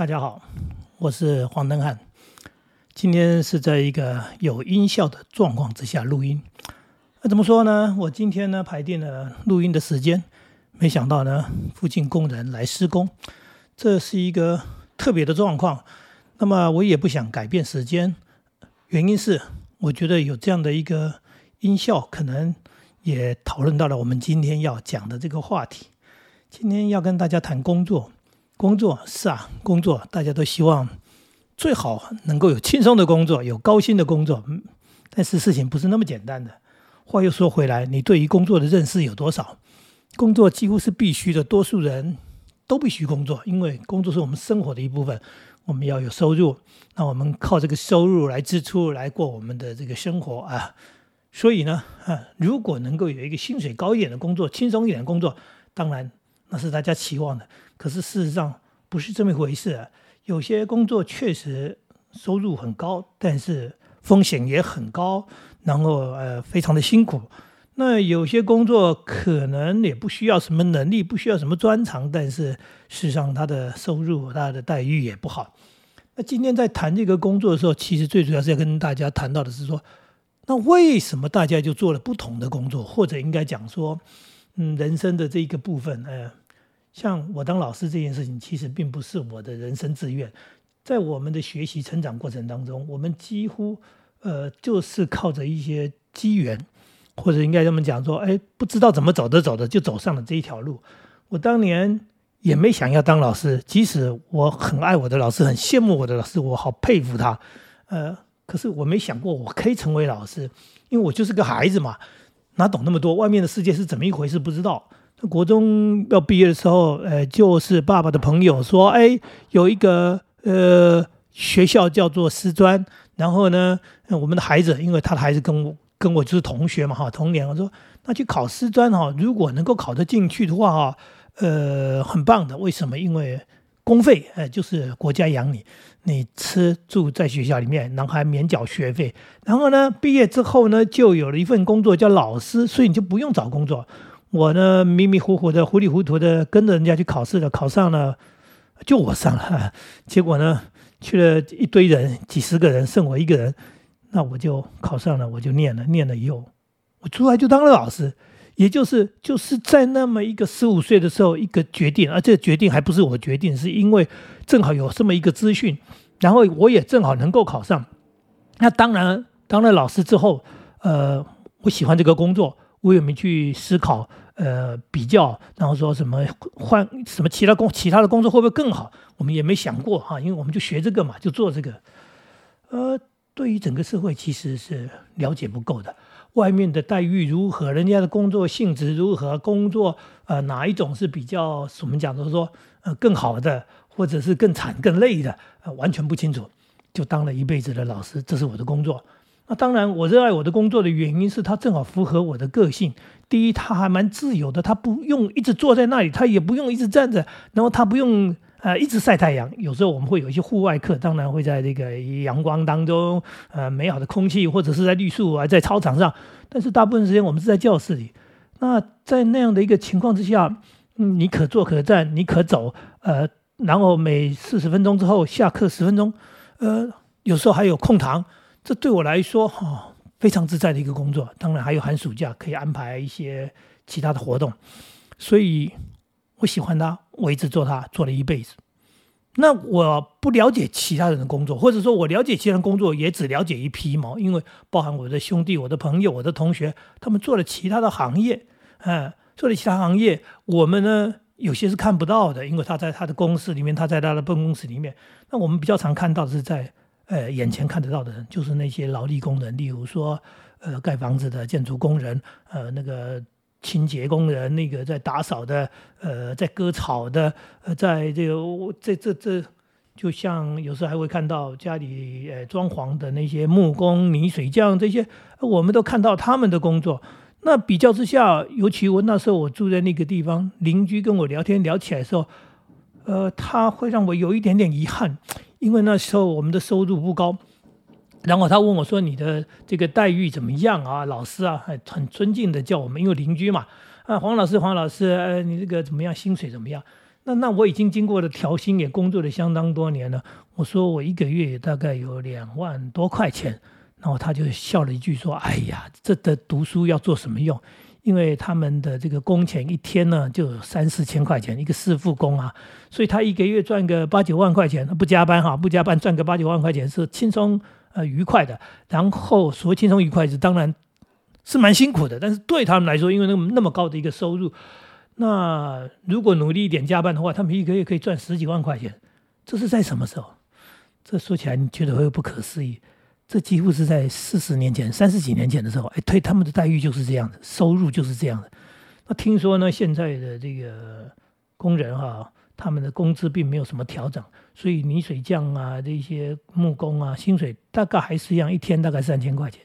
大家好，我是黄登汉。今天是在一个有音效的状况之下录音。那怎么说呢？我今天呢排定了录音的时间，没想到呢附近工人来施工，这是一个特别的状况。那么我也不想改变时间，原因是我觉得有这样的一个音效，可能也讨论到了我们今天要讲的这个话题。今天要跟大家谈工作。工作是啊，工作大家都希望最好能够有轻松的工作，有高薪的工作。嗯，但是事情不是那么简单的。话又说回来，你对于工作的认识有多少？工作几乎是必须的，多数人都必须工作，因为工作是我们生活的一部分。我们要有收入，那我们靠这个收入来支出，来过我们的这个生活啊。所以呢，啊，如果能够有一个薪水高一点的工作，轻松一点的工作，当然那是大家期望的。可是事实上不是这么一回事，有些工作确实收入很高，但是风险也很高，然后呃非常的辛苦。那有些工作可能也不需要什么能力，不需要什么专长，但是事实上他的收入、他的待遇也不好。那今天在谈这个工作的时候，其实最主要是要跟大家谈到的是说，那为什么大家就做了不同的工作，或者应该讲说，嗯，人生的这一个部分，呃。像我当老师这件事情，其实并不是我的人生志愿。在我们的学习成长过程当中，我们几乎呃就是靠着一些机缘，或者应该这么讲说，哎，不知道怎么走着走着就走上了这一条路。我当年也没想要当老师，即使我很爱我的老师，很羡慕我的老师，我好佩服他。呃，可是我没想过我可以成为老师，因为我就是个孩子嘛，哪懂那么多？外面的世界是怎么一回事？不知道。国中要毕业的时候，呃，就是爸爸的朋友说，哎，有一个呃学校叫做师专，然后呢，我们的孩子，因为他的孩子跟我跟我就是同学嘛，哈，同年，我说那去考师专哈，如果能够考得进去的话，哈，呃，很棒的。为什么？因为公费，呃，就是国家养你，你吃住在学校里面，然后还免缴学费，然后呢，毕业之后呢，就有了一份工作叫老师，所以你就不用找工作。我呢，迷迷糊糊的、糊里糊涂的跟着人家去考试了，考上了，就我上了。结果呢，去了一堆人，几十个人，剩我一个人，那我就考上了，我就念了，念了以后，我出来就当了老师。也就是就是在那么一个十五岁的时候，一个决定，而这个决定还不是我决定，是因为正好有这么一个资讯，然后我也正好能够考上。那当然，当了老师之后，呃，我喜欢这个工作。我也没去思考，呃，比较，然后说什么换什么其他工其他的工作会不会更好？我们也没想过哈，因为我们就学这个嘛，就做这个。呃，对于整个社会其实是了解不够的，外面的待遇如何，人家的工作性质如何，工作呃哪一种是比较我们讲的说呃更好的，或者是更惨更累的，呃完全不清楚，就当了一辈子的老师，这是我的工作。那当然，我热爱我的工作的原因是它正好符合我的个性。第一，他还蛮自由的，他不用一直坐在那里，他也不用一直站着，然后他不用呃一直晒太阳。有时候我们会有一些户外课，当然会在这个阳光当中，呃，美好的空气，或者是在绿树啊，在操场上。但是大部分时间我们是在教室里。那在那样的一个情况之下，嗯，你可坐可站，你可走，呃，然后每四十分钟之后下课十分钟，呃，有时候还有空堂。这对我来说，哈，非常自在的一个工作。当然还有寒暑假可以安排一些其他的活动，所以我喜欢它，我一直做它，做了一辈子。那我不了解其他人的工作，或者说我了解其他人工作，也只了解一皮毛，因为包含我的兄弟、我的朋友、我的同学，他们做了其他的行业，嗯，做了其他行业，我们呢有些是看不到的，因为他在他的公司里面，他在他的办公室里面。那我们比较常看到的是在。呃，眼前看得到的人就是那些劳力工人，例如说，呃，盖房子的建筑工人，呃，那个清洁工人，那个在打扫的，呃，在割草的，呃，在这个这这这，就像有时候还会看到家里呃装潢的那些木工、泥水匠这些，我们都看到他们的工作。那比较之下，尤其我那时候我住在那个地方，邻居跟我聊天聊起来的时候，呃，他会让我有一点点遗憾。因为那时候我们的收入不高，然后他问我说：“你的这个待遇怎么样啊？”老师啊，很很尊敬的叫我们，因为邻居嘛，啊，黄老师，黄老师，呃，你这个怎么样？薪水怎么样？那那我已经经过了调薪，也工作了相当多年了。我说我一个月大概有两万多块钱，然后他就笑了一句说：“哎呀，这的读书要做什么用？因为他们的这个工钱一天呢就三四千块钱，一个师傅工啊，所以他一个月赚个八九万块钱，不加班哈，不加班赚个八九万块钱是轻松呃愉快的。然后所谓轻松愉快是当然是蛮辛苦的，但是对他们来说，因为那么那么高的一个收入，那如果努力一点加班的话，他们一个月可以赚十几万块钱。这是在什么时候？”这说起来你觉得会不可思议？这几乎是在四十年前、三十几年前的时候，哎，对他们的待遇就是这样的，收入就是这样的。那听说呢，现在的这个工人哈，他们的工资并没有什么调整，所以泥水匠啊，这些木工啊，薪水大概还是一样，一天大概三千块钱。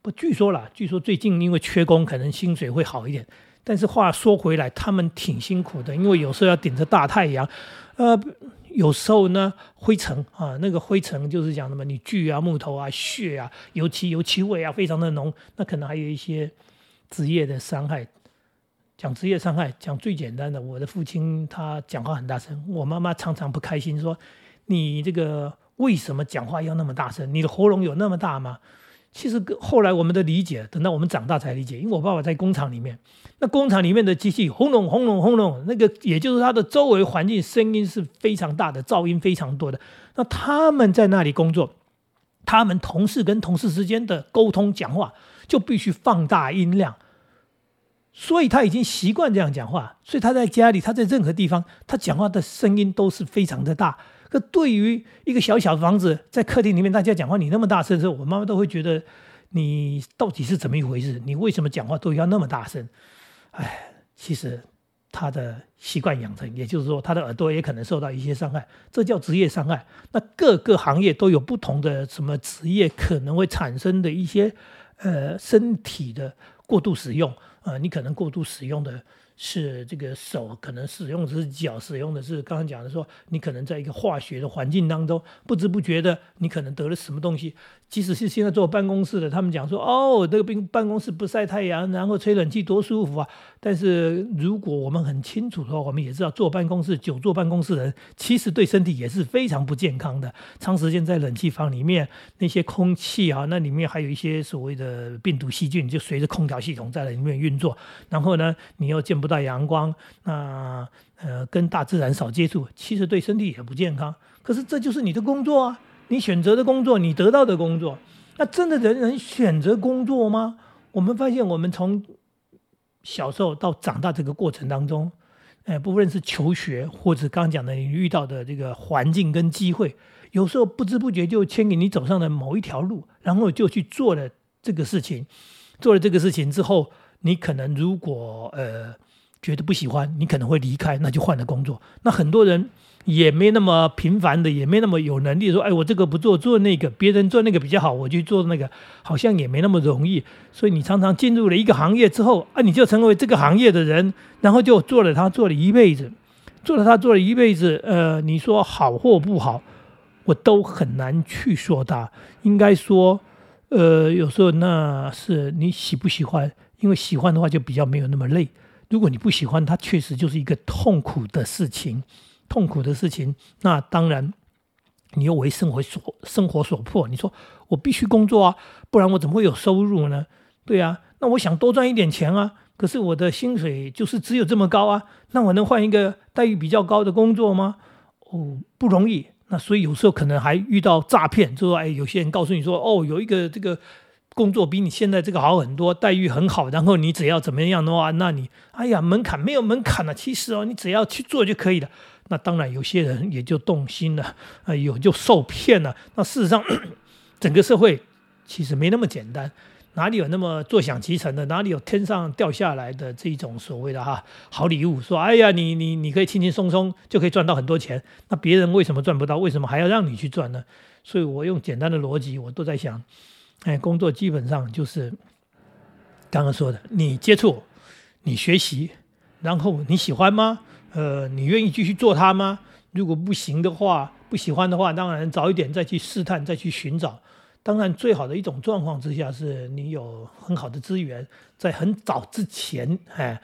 不，据说啦，据说最近因为缺工，可能薪水会好一点。但是话说回来，他们挺辛苦的，因为有时候要顶着大太阳，呃。有时候呢，灰尘啊，那个灰尘就是讲什么，你锯啊、木头啊、血啊、油漆、油漆味啊，非常的浓。那可能还有一些职业的伤害。讲职业伤害，讲最简单的，我的父亲他讲话很大声，我妈妈常常不开心，说你这个为什么讲话要那么大声？你的喉咙有那么大吗？其实后来我们的理解，等到我们长大才理解，因为我爸爸在工厂里面，那工厂里面的机器轰隆轰隆轰隆，那个也就是它的周围环境声音是非常大的，噪音非常多的。那他们在那里工作，他们同事跟同事之间的沟通讲话就必须放大音量，所以他已经习惯这样讲话，所以他在家里，他在任何地方，他讲话的声音都是非常的大。可对于一个小小的房子，在客厅里面大家讲话，你那么大声的时候，我妈妈都会觉得你到底是怎么一回事？你为什么讲话都要那么大声？哎，其实他的习惯养成，也就是说他的耳朵也可能受到一些伤害，这叫职业伤害。那各个行业都有不同的什么职业可能会产生的一些呃身体的过度使用啊，你可能过度使用的。是这个手可能使用的是脚，使用的是刚刚讲的说，你可能在一个化学的环境当中，不知不觉的，你可能得了什么东西。即使是现在坐办公室的，他们讲说，哦，这个办办公室不晒太阳，然后吹冷气多舒服啊。但是如果我们很清楚的话，我们也知道坐办公室、久坐办公室的人，其实对身体也是非常不健康的。长时间在冷气房里面，那些空气啊，那里面还有一些所谓的病毒细菌，就随着空调系统在里面运作。然后呢，你又见不到阳光，那呃，跟大自然少接触，其实对身体也不健康。可是这就是你的工作啊。你选择的工作，你得到的工作，那真的人人选择工作吗？我们发现，我们从小时候到长大这个过程当中，哎，不论是求学或者刚刚讲的你遇到的这个环境跟机会，有时候不知不觉就牵引你走上了某一条路，然后就去做了这个事情。做了这个事情之后，你可能如果呃觉得不喜欢，你可能会离开，那就换了工作。那很多人。也没那么频繁的，也没那么有能力说，哎，我这个不做，做那个，别人做那个比较好，我去做那个，好像也没那么容易。所以你常常进入了一个行业之后，啊，你就成为这个行业的人，然后就做了他做了一辈子，做了他做了一辈子。呃，你说好或不好，我都很难去说他。应该说，呃，有时候那是你喜不喜欢，因为喜欢的话就比较没有那么累。如果你不喜欢，它确实就是一个痛苦的事情。痛苦的事情，那当然，你又为生活所生活所迫。你说我必须工作啊，不然我怎么会有收入呢？对啊，那我想多赚一点钱啊，可是我的薪水就是只有这么高啊，那我能换一个待遇比较高的工作吗？哦，不容易。那所以有时候可能还遇到诈骗，就说哎，有些人告诉你说，哦，有一个这个。工作比你现在这个好很多，待遇很好，然后你只要怎么样的话，那你哎呀门槛没有门槛了，其实哦，你只要去做就可以了。那当然有些人也就动心了，啊有就受骗了。那事实上，整个社会其实没那么简单，哪里有那么坐享其成的？哪里有天上掉下来的这种所谓的哈好礼物？说哎呀，你你你可以轻轻松松就可以赚到很多钱，那别人为什么赚不到？为什么还要让你去赚呢？所以我用简单的逻辑，我都在想。哎，工作基本上就是刚刚说的，你接触，你学习，然后你喜欢吗？呃，你愿意继续做它吗？如果不行的话，不喜欢的话，当然早一点再去试探，再去寻找。当然，最好的一种状况之下，是你有很好的资源，在很早之前，哎，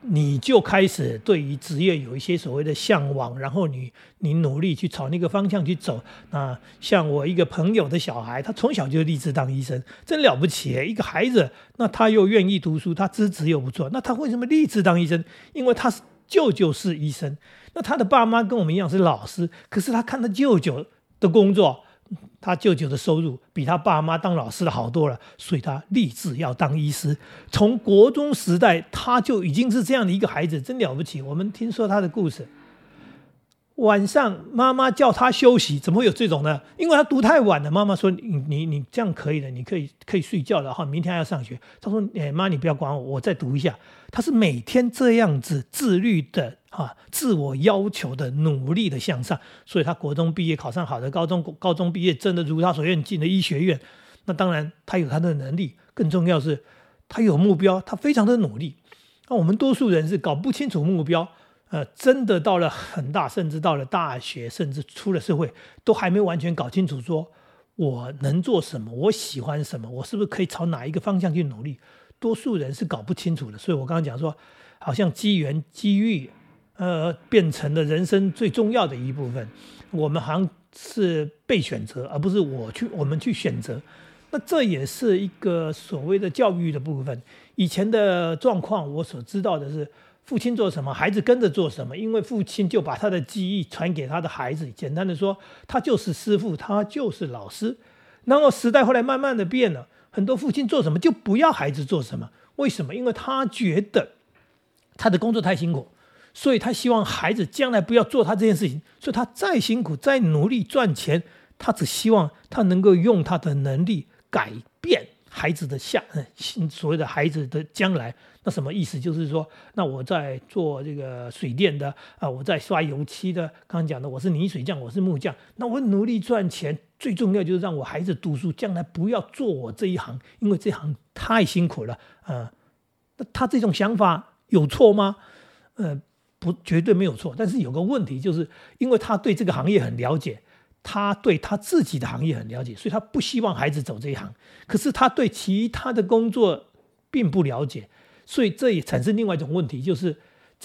你就开始对于职业有一些所谓的向往，然后你你努力去朝那个方向去走。那像我一个朋友的小孩，他从小就立志当医生，真了不起！一个孩子，那他又愿意读书，他资质又不错，那他为什么立志当医生？因为他是舅舅是医生，那他的爸妈跟我们一样是老师，可是他看他舅舅的工作。他舅舅的收入比他爸妈当老师的好多了，所以他立志要当医师。从国中时代他就已经是这样的一个孩子，真了不起。我们听说他的故事。晚上妈妈叫他休息，怎么会有这种呢？因为他读太晚了。妈妈说：“你你你这样可以的，你可以可以睡觉了哈，明天还要上学。”他说：“哎妈，你不要管我，我再读一下。”他是每天这样子自律的哈，自我要求的努力的向上，所以他国中毕业考上好的高中，高中毕业真的如他所愿进了医学院。那当然他有他的能力，更重要是他有目标，他非常的努力。那我们多数人是搞不清楚目标。呃，真的到了很大，甚至到了大学，甚至出了社会，都还没完全搞清楚，说我能做什么，我喜欢什么，我是不是可以朝哪一个方向去努力？多数人是搞不清楚的。所以我刚刚讲说，好像机缘、机遇，呃，变成了人生最重要的一部分。我们好像是被选择，而不是我去，我们去选择。那这也是一个所谓的教育的部分。以前的状况，我所知道的是。父亲做什么，孩子跟着做什么，因为父亲就把他的记忆传给他的孩子。简单的说，他就是师傅，他就是老师。然后时代后来慢慢的变了，很多父亲做什么就不要孩子做什么。为什么？因为他觉得他的工作太辛苦，所以他希望孩子将来不要做他这件事情。所以他再辛苦、再努力赚钱，他只希望他能够用他的能力改变。孩子的下，所谓的孩子的将来，那什么意思？就是说，那我在做这个水电的啊，我在刷油漆的。刚刚讲的，我是泥水匠，我是木匠。那我努力赚钱，最重要就是让我孩子读书，将来不要做我这一行，因为这行太辛苦了啊。那他这种想法有错吗？呃，不，绝对没有错。但是有个问题，就是因为他对这个行业很了解。他对他自己的行业很了解，所以他不希望孩子走这一行。可是他对其他的工作并不了解，所以这也产生另外一种问题，就是。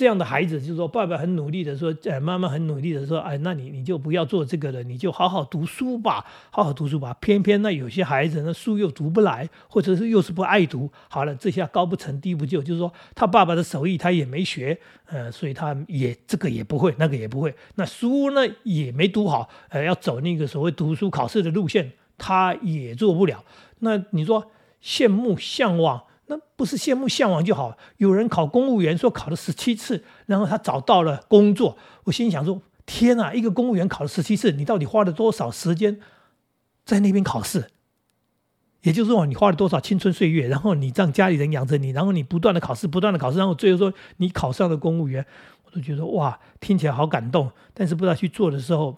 这样的孩子就是说，爸爸很努力的说，呃，妈妈很努力的说，哎，那你你就不要做这个了，你就好好读书吧，好好读书吧。偏偏那有些孩子那书又读不来，或者是又是不爱读，好了，这下高不成低不就，就是说他爸爸的手艺他也没学，呃，所以他也这个也不会，那个也不会，那书呢也没读好，呃，要走那个所谓读书考试的路线，他也做不了。那你说羡慕向往？那不是羡慕向往就好。有人考公务员，说考了十七次，然后他找到了工作。我心想说：天哪，一个公务员考了十七次，你到底花了多少时间在那边考试？也就是说，你花了多少青春岁月，然后你让家里人养着你，然后你不断的考试，不断的考试，然后最后说你考上了公务员，我都觉得哇，听起来好感动。但是不知道去做的时候，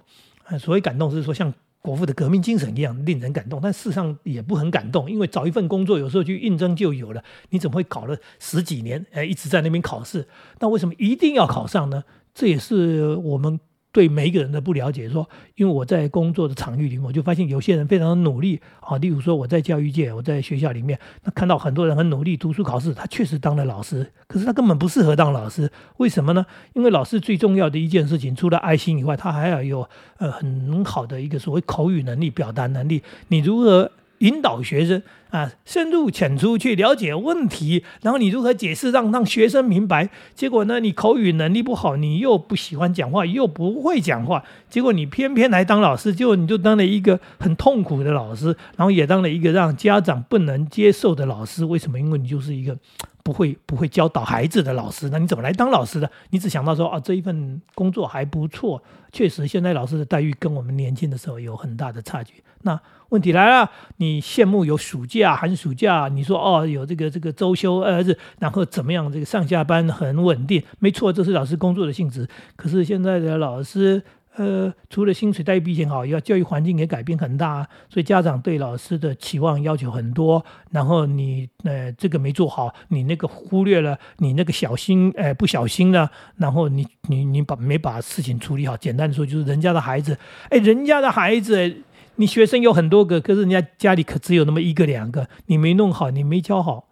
所谓感动是说像。国父的革命精神一样令人感动，但事实上也不很感动，因为找一份工作有时候去应征就有了，你怎么会考了十几年，哎，一直在那边考试？那为什么一定要考上呢？这也是我们。对每一个人的不了解，说，因为我在工作的场域里，我就发现有些人非常的努力啊。例如说，我在教育界，我在学校里面，那看到很多人很努力读书考试，他确实当了老师，可是他根本不适合当老师。为什么呢？因为老师最重要的一件事情，除了爱心以外，他还要有呃很好的一个所谓口语能力、表达能力。你如何？引导学生啊，深入浅出去了解问题，然后你如何解释让让学生明白？结果呢，你口语能力不好，你又不喜欢讲话，又不会讲话，结果你偏偏来当老师，结果你就当了一个很痛苦的老师，然后也当了一个让家长不能接受的老师。为什么？因为你就是一个不会不会教导孩子的老师。那你怎么来当老师的？你只想到说啊，这一份工作还不错，确实现在老师的待遇跟我们年轻的时候有很大的差距。那问题来了，你羡慕有暑假、假寒暑假，你说哦有这个这个周休二日，然后怎么样？这个上下班很稳定，没错，这是老师工作的性质。可是现在的老师，呃，除了薪水待遇比以前好，要教育环境也改变很大，所以家长对老师的期望要求很多。然后你呃这个没做好，你那个忽略了，你那个小心呃不小心呢，然后你你你把没把事情处理好。简单的说，就是人家的孩子，哎，人家的孩子。你学生有很多个，可是人家家里可只有那么一个两个，你没弄好，你没教好，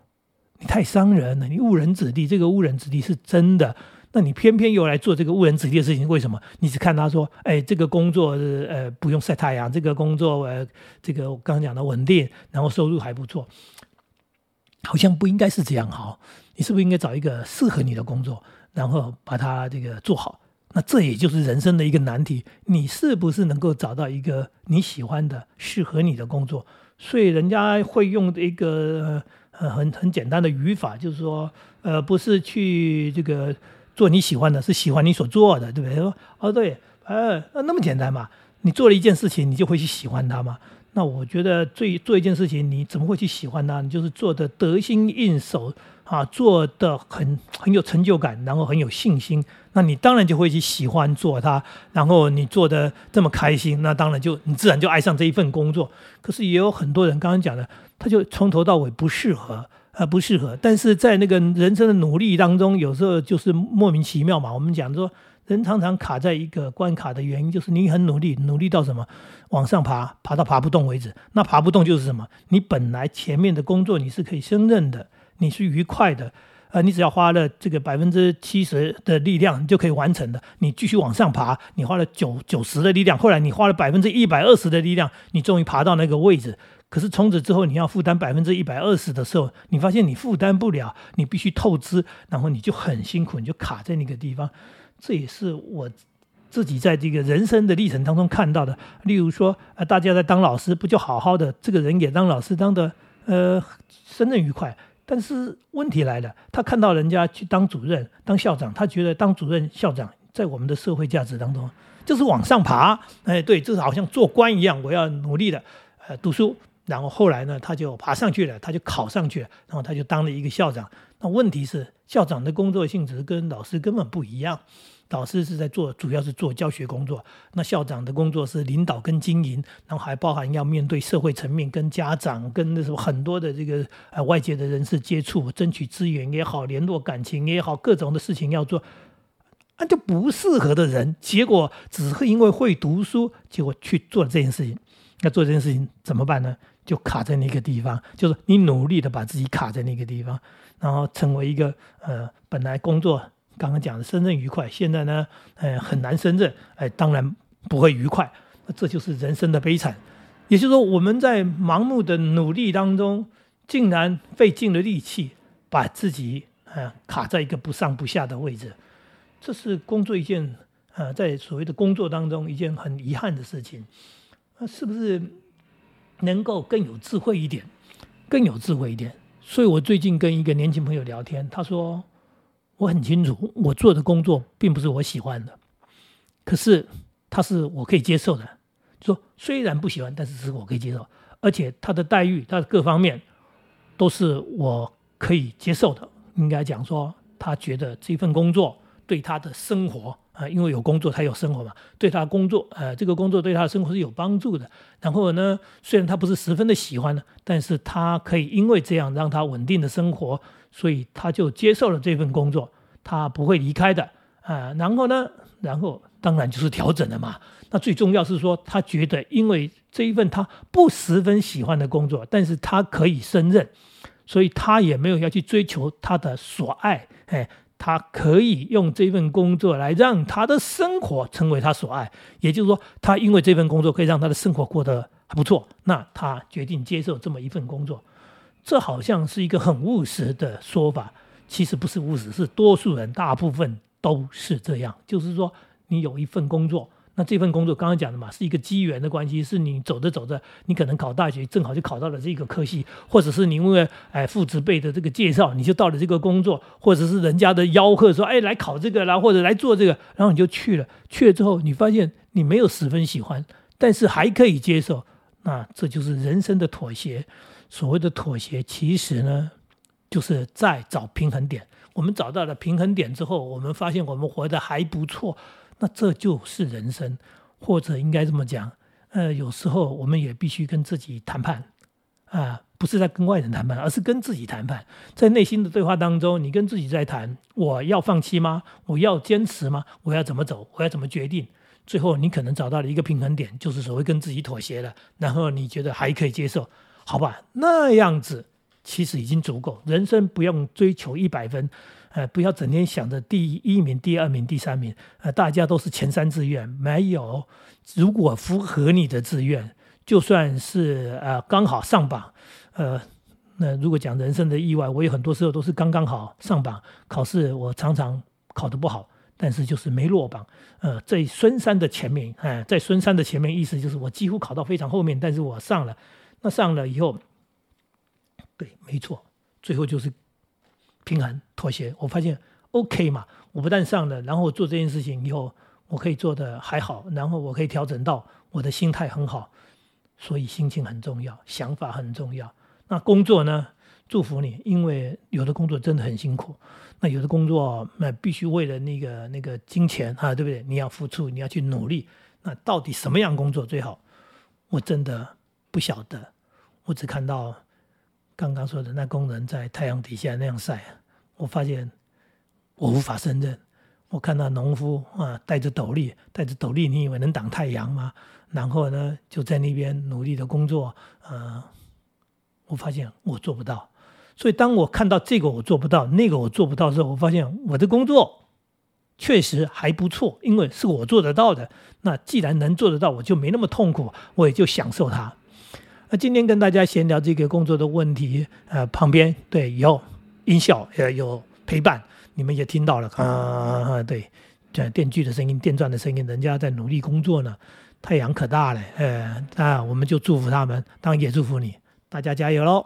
你太伤人了，你误人子弟。这个误人子弟是真的，那你偏偏又来做这个误人子弟的事情，为什么？你只看他说，哎，这个工作呃不用晒太阳，这个工作呃这个我刚刚讲的稳定，然后收入还不错，好像不应该是这样哈。你是不是应该找一个适合你的工作，然后把它这个做好？那这也就是人生的一个难题，你是不是能够找到一个你喜欢的、适合你的工作？所以人家会用一个呃很很简单的语法，就是说，呃，不是去这个做你喜欢的，是喜欢你所做的，对不对？哦，对，呃，那那么简单嘛？你做了一件事情，你就会去喜欢它吗？那我觉得，最做一件事情，你怎么会去喜欢它？你就是做的得心应手。啊，做的很很有成就感，然后很有信心，那你当然就会去喜欢做它。然后你做的这么开心，那当然就你自然就爱上这一份工作。可是也有很多人刚刚讲的，他就从头到尾不适合，呃，不适合。但是在那个人生的努力当中，有时候就是莫名其妙嘛。我们讲说，人常常卡在一个关卡的原因，就是你很努力，努力到什么往上爬，爬到爬不动为止。那爬不动就是什么？你本来前面的工作你是可以胜任的。你是愉快的，呃，你只要花了这个百分之七十的力量，你就可以完成的。你继续往上爬，你花了九九十的力量，后来你花了百分之一百二十的力量，你终于爬到那个位置。可是从此之后，你要负担百分之一百二十的时候，你发现你负担不了，你必须透支，然后你就很辛苦，你就卡在那个地方。这也是我自己在这个人生的历程当中看到的。例如说，呃，大家在当老师，不就好好的，这个人也当老师当的，呃，胜任愉快。但是问题来了，他看到人家去当主任、当校长，他觉得当主任、校长在我们的社会价值当中就是往上爬。哎，对，就是好像做官一样，我要努力的呃读书。然后后来呢，他就爬上去了，他就考上去了，然后他就当了一个校长。那问题是，校长的工作性质跟老师根本不一样。老师是在做，主要是做教学工作。那校长的工作是领导跟经营，然后还包含要面对社会层面，跟家长、跟那什么很多的这个呃外界的人士接触，争取资源也好，联络感情也好，各种的事情要做。那就不适合的人，结果只是因为会读书，结果去做这件事情。那做这件事情怎么办呢？就卡在那个地方，就是你努力的把自己卡在那个地方，然后成为一个呃本来工作。刚刚讲的胜任愉快，现在呢，呃，很难胜任，哎，当然不会愉快，那这就是人生的悲惨。也就是说，我们在盲目的努力当中，竟然费尽了力气，把自己呃卡在一个不上不下的位置，这是工作一件呃，在所谓的工作当中一件很遗憾的事情。那是不是能够更有智慧一点，更有智慧一点？所以我最近跟一个年轻朋友聊天，他说。我很清楚，我做的工作并不是我喜欢的，可是他是我可以接受的。说虽然不喜欢，但是是我可以接受，而且他的待遇、他的各方面都是我可以接受的。应该讲说，他觉得这份工作对他的生活啊，因为有工作他有生活嘛，对他工作呃，这个工作对他的生活是有帮助的。然后呢，虽然他不是十分的喜欢的，但是他可以因为这样让他稳定的生活。所以他就接受了这份工作，他不会离开的啊。然后呢，然后当然就是调整了嘛。那最重要是说，他觉得因为这一份他不十分喜欢的工作，但是他可以胜任，所以他也没有要去追求他的所爱。哎，他可以用这份工作来让他的生活成为他所爱。也就是说，他因为这份工作可以让他的生活过得还不错，那他决定接受这么一份工作。这好像是一个很务实的说法，其实不是务实，是多数人大部分都是这样。就是说，你有一份工作，那这份工作刚刚讲的嘛，是一个机缘的关系，是你走着走着，你可能考大学正好就考到了这个科系，或者是你因为哎父子辈的这个介绍，你就到了这个工作，或者是人家的吆喝说哎来考这个啦，或者来做这个，然后你就去了。去了之后，你发现你没有十分喜欢，但是还可以接受，那这就是人生的妥协。所谓的妥协，其实呢，就是在找平衡点。我们找到了平衡点之后，我们发现我们活得还不错，那这就是人生，或者应该这么讲，呃，有时候我们也必须跟自己谈判，啊，不是在跟外人谈判，而是跟自己谈判。在内心的对话当中，你跟自己在谈：我要放弃吗？我要坚持吗？我要怎么走？我要怎么决定？最后，你可能找到了一个平衡点，就是所谓跟自己妥协了，然后你觉得还可以接受。好吧，那样子其实已经足够。人生不用追求一百分，呃，不要整天想着第一名、第二名、第三名，呃，大家都是前三志愿，没有。如果符合你的志愿，就算是呃刚好上榜，呃，那如果讲人生的意外，我有很多时候都是刚刚好上榜。考试我常常考得不好，但是就是没落榜。呃，在孙山的前面，哎，在孙山的前面，意思就是我几乎考到非常后面，但是我上了。那上了以后，对，没错，最后就是平衡妥协。我发现 OK 嘛，我不但上了，然后做这件事情以后，我可以做的还好，然后我可以调整到我的心态很好。所以心情很重要，想法很重要。那工作呢？祝福你，因为有的工作真的很辛苦。那有的工作，那必须为了那个那个金钱啊，对不对？你要付出，你要去努力。那到底什么样工作最好？我真的不晓得。我只看到刚刚说的那工人在太阳底下那样晒，我发现我无法胜任。我看到农夫啊，戴着斗笠，戴着斗笠，你以为能挡太阳吗？然后呢，就在那边努力的工作。呃，我发现我做不到。所以当我看到这个我做不到，那个我做不到的时候，我发现我的工作确实还不错，因为是我做得到的。那既然能做得到，我就没那么痛苦，我也就享受它。那今天跟大家闲聊这个工作的问题，呃，旁边对有音效，也，有陪伴。你们也听到了啊，对，这电锯的声音、电钻的声音，人家在努力工作呢。太阳可大了，呃，那我们就祝福他们，当然也祝福你，大家加油喽！